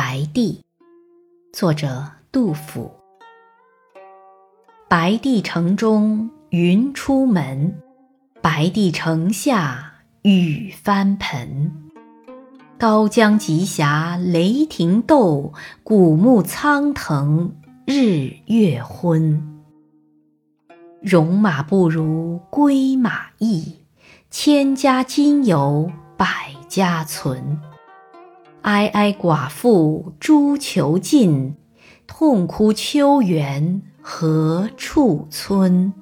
白帝，作者杜甫。白帝城中云出门，白帝城下雨翻盆。高江急峡雷霆斗，古木苍藤日月昏。戎马不如归马易，千家今有百家存。哀哀寡妇诸囚尽，痛哭秋园何处村？